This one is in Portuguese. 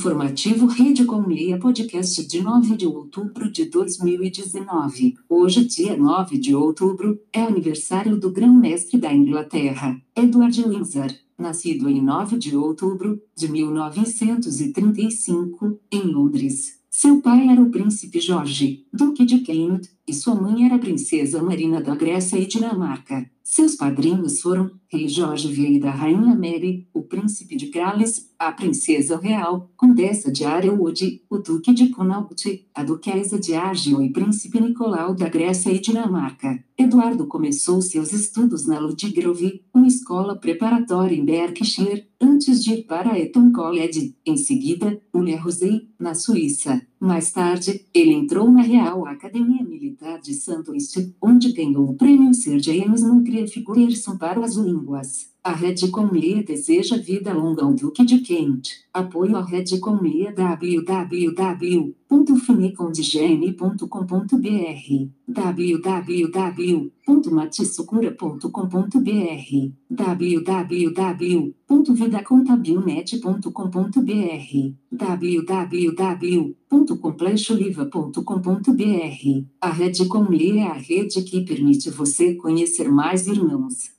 Informativo Rede com Meia Podcast de 9 de outubro de 2019. Hoje, dia 9 de outubro, é aniversário do grão-mestre da Inglaterra, Edward Windsor, nascido em 9 de outubro de 1935, em Londres. Seu pai era o príncipe Jorge, duque de Kent, e sua mãe era a princesa Marina da Grécia e Dinamarca. Seus padrinhos foram Rei Jorge Vieira Rainha Mary, o Príncipe de Gales, a Princesa Real, Condessa de Arewood, o Duque de Connaught, a Duquesa de Argyll e Príncipe Nicolau da Grécia e Dinamarca. Eduardo começou seus estudos na Ludgrove, uma escola preparatória em Berkshire, antes de ir para Eton College, em seguida, Le Rosey, na Suíça. Mais tarde, ele entrou na Real Academia Militar de Sandhurst, onde ganhou o prêmio Sir James Nuclear Figuration para as línguas. A Red Comleia deseja vida longa ao Duque de Kent. Apoio à Red Comleia www.finecondigene.com.br www.matisucura.com.br www.vidacontabilnet.com.br www.complexoliva.com.br A Rede Comleia é a rede que permite você conhecer mais irmãos.